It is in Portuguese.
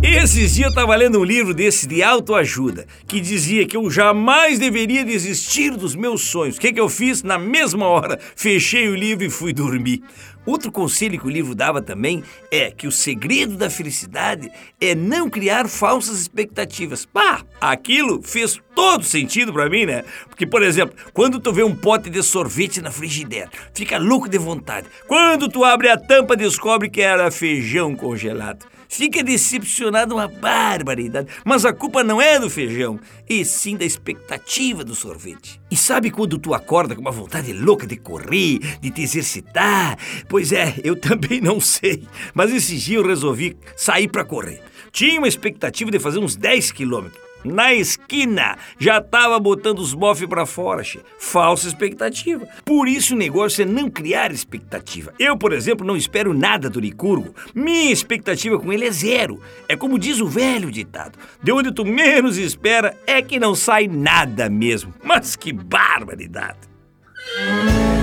Esses dias eu tava lendo um livro desse de autoajuda que dizia que eu jamais deveria desistir dos meus sonhos. O que, que eu fiz? Na mesma hora, fechei o livro e fui dormir. Outro conselho que o livro dava também é que o segredo da felicidade é não criar falsas expectativas. Pá, aquilo fez todo sentido para mim, né? Porque, por exemplo, quando tu vê um pote de sorvete na frigideira, fica louco de vontade. Quando tu abre a tampa, descobre que era feijão congelado fica decepcionado uma barbaridade. Mas a culpa não é do feijão, e sim da expectativa do sorvete. E sabe quando tu acorda com uma vontade louca de correr, de te exercitar? Pois é, eu também não sei. Mas esse dia eu resolvi sair para correr. Tinha uma expectativa de fazer uns 10 quilômetros na esquina, já tava botando os bofs para fora, che. Falsa expectativa. Por isso o negócio é não criar expectativa. Eu, por exemplo, não espero nada do Licurgo. Minha expectativa com ele é zero. É como diz o velho ditado: de onde tu menos espera é que não sai nada mesmo. Mas que barbaridade!